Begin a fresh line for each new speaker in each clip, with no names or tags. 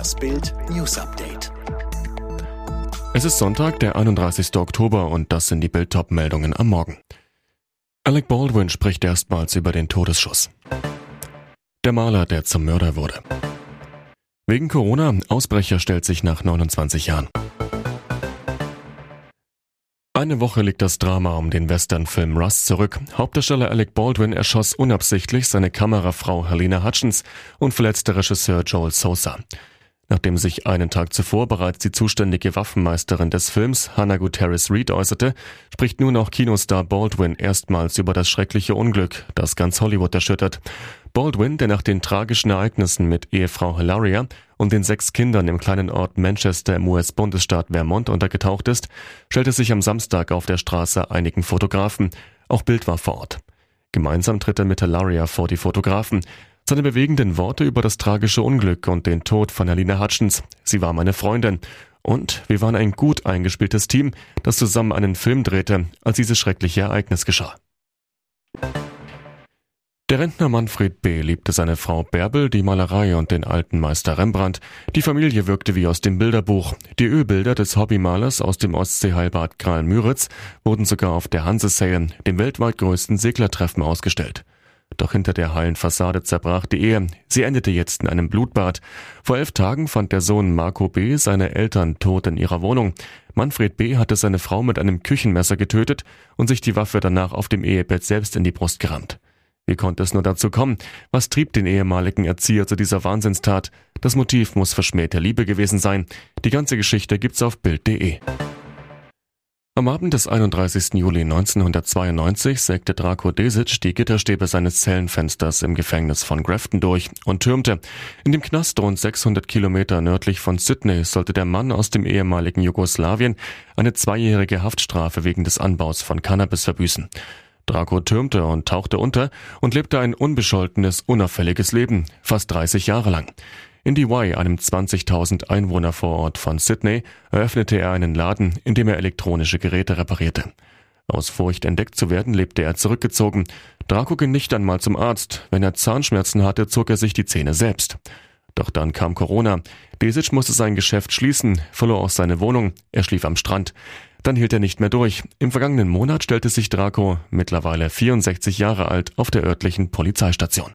Das Bild News Update.
Es ist Sonntag, der 31. Oktober und das sind die Bild meldungen am Morgen. Alec Baldwin spricht erstmals über den Todesschuss. Der Maler, der zum Mörder wurde. Wegen Corona, Ausbrecher stellt sich nach 29 Jahren. Eine Woche liegt das Drama um den Westernfilm Rust zurück. Hauptdarsteller Alec Baldwin erschoss unabsichtlich seine Kamerafrau Helena Hutchins und verletzte Regisseur Joel Sosa. Nachdem sich einen Tag zuvor bereits die zuständige Waffenmeisterin des Films, Hannah Guterres Reed, äußerte, spricht nun auch Kinostar Baldwin erstmals über das schreckliche Unglück, das ganz Hollywood erschüttert. Baldwin, der nach den tragischen Ereignissen mit Ehefrau Hilaria und den sechs Kindern im kleinen Ort Manchester im US-Bundesstaat Vermont untergetaucht ist, stellte sich am Samstag auf der Straße einigen Fotografen. Auch Bild war vor Ort. Gemeinsam tritt er mit Hilaria vor die Fotografen. Seine bewegenden Worte über das tragische Unglück und den Tod von Alina Hutchins. Sie war meine Freundin. Und wir waren ein gut eingespieltes Team, das zusammen einen Film drehte, als dieses schreckliche Ereignis geschah. Der Rentner Manfred B. liebte seine Frau Bärbel, die Malerei und den alten Meister Rembrandt. Die Familie wirkte wie aus dem Bilderbuch. Die Ölbilder des Hobbymalers aus dem Ostseeheilbad Kral-Müritz wurden sogar auf der Hanse dem weltweit größten Seglertreffen, ausgestellt. Doch hinter der heilen Fassade zerbrach die Ehe. Sie endete jetzt in einem Blutbad. Vor elf Tagen fand der Sohn Marco B. seine Eltern tot in ihrer Wohnung. Manfred B. hatte seine Frau mit einem Küchenmesser getötet und sich die Waffe danach auf dem Ehebett selbst in die Brust gerammt. Wie konnte es nur dazu kommen? Was trieb den ehemaligen Erzieher zu dieser Wahnsinnstat? Das Motiv muss verschmähte Liebe gewesen sein. Die ganze Geschichte gibt's auf Bild.de. Am Abend des 31. Juli 1992 sägte Draco Desic die Gitterstäbe seines Zellenfensters im Gefängnis von Grafton durch und türmte. In dem Knast rund 600 Kilometer nördlich von Sydney sollte der Mann aus dem ehemaligen Jugoslawien eine zweijährige Haftstrafe wegen des Anbaus von Cannabis verbüßen. Draco türmte und tauchte unter und lebte ein unbescholtenes, unauffälliges Leben, fast 30 Jahre lang. In DY, einem 20.000 Einwohner Vorort von Sydney, eröffnete er einen Laden, in dem er elektronische Geräte reparierte. Aus Furcht entdeckt zu werden, lebte er zurückgezogen. Draco ging nicht einmal zum Arzt. Wenn er Zahnschmerzen hatte, zog er sich die Zähne selbst. Doch dann kam Corona. Desic musste sein Geschäft schließen, verlor auch seine Wohnung. Er schlief am Strand. Dann hielt er nicht mehr durch. Im vergangenen Monat stellte sich Draco, mittlerweile 64 Jahre alt, auf der örtlichen Polizeistation.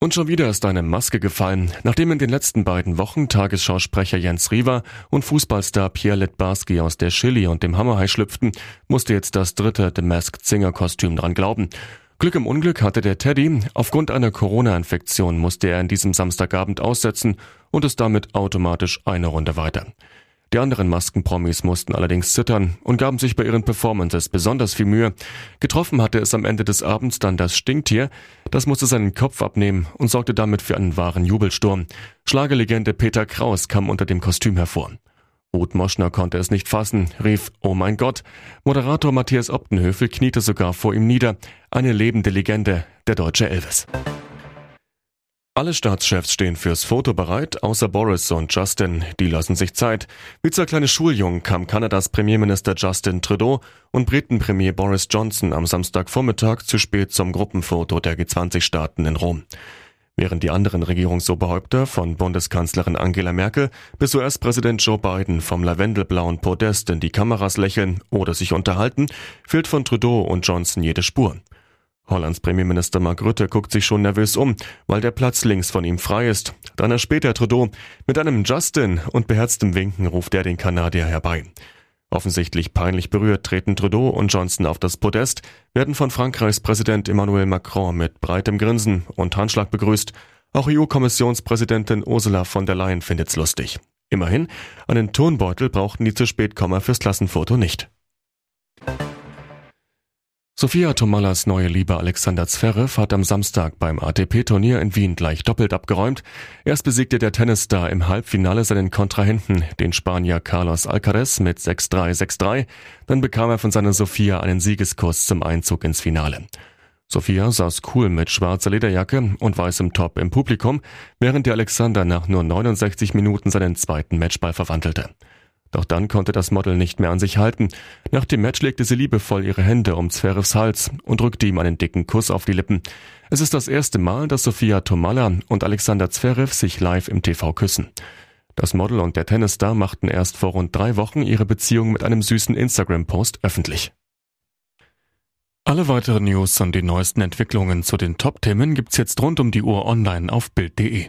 Und schon wieder ist eine Maske gefallen. Nachdem in den letzten beiden Wochen Tagesschausprecher Jens Riewer und Fußballstar Pierre Litbarski aus der Chili und dem Hammerhai schlüpften, musste jetzt das dritte The Masked Singer Kostüm dran glauben. Glück im Unglück hatte der Teddy. Aufgrund einer Corona-Infektion musste er in diesem Samstagabend aussetzen und ist damit automatisch eine Runde weiter. Die anderen Maskenpromis mussten allerdings zittern und gaben sich bei ihren Performances besonders viel Mühe. Getroffen hatte es am Ende des Abends dann das Stinktier. Das musste seinen Kopf abnehmen und sorgte damit für einen wahren Jubelsturm. Schlagerlegende Peter Kraus kam unter dem Kostüm hervor. Ruth Moschner konnte es nicht fassen, rief, oh mein Gott. Moderator Matthias Optenhöfel kniete sogar vor ihm nieder. Eine lebende Legende, der deutsche Elvis. Alle Staatschefs stehen fürs Foto bereit, außer Boris und Justin. Die lassen sich Zeit. Wie zwei kleine Schuljungen kam Kanadas Premierminister Justin Trudeau und Briten-Premier Boris Johnson am Samstagvormittag zu spät zum Gruppenfoto der G20-Staaten in Rom. Während die anderen Regierungsoberhäupter von Bundeskanzlerin Angela Merkel bis US-Präsident Joe Biden vom lavendelblauen Podest in die Kameras lächeln oder sich unterhalten, fehlt von Trudeau und Johnson jede Spur. Hollands Premierminister Mark Rutte guckt sich schon nervös um, weil der Platz links von ihm frei ist. Dann erspäht er Trudeau. Mit einem Justin und beherztem Winken ruft er den Kanadier herbei. Offensichtlich peinlich berührt treten Trudeau und Johnson auf das Podest, werden von Frankreichs Präsident Emmanuel Macron mit breitem Grinsen und Handschlag begrüßt. Auch EU-Kommissionspräsidentin Ursula von der Leyen findet's lustig. Immerhin, einen Turnbeutel brauchten die zu spät Komma fürs Klassenfoto nicht. Sophia Tomalas neue Liebe Alexander Zverev hat am Samstag beim ATP-Turnier in Wien gleich doppelt abgeräumt. Erst besiegte der Tennisstar im Halbfinale seinen Kontrahenten, den Spanier Carlos Alcaraz mit 6-3, 6-3. Dann bekam er von seiner Sophia einen Siegeskuss zum Einzug ins Finale. Sophia saß cool mit schwarzer Lederjacke und weißem Top im Publikum, während der Alexander nach nur 69 Minuten seinen zweiten Matchball verwandelte. Doch dann konnte das Model nicht mehr an sich halten. Nach dem Match legte sie liebevoll ihre Hände um Zverevs Hals und drückte ihm einen dicken Kuss auf die Lippen. Es ist das erste Mal, dass Sofia Tomalla und Alexander Zverev sich live im TV küssen. Das Model und der Tennisstar machten erst vor rund drei Wochen ihre Beziehung mit einem süßen Instagram-Post öffentlich. Alle weiteren News und die neuesten Entwicklungen zu den Top-Themen gibt's jetzt rund um die Uhr online auf Bild.de.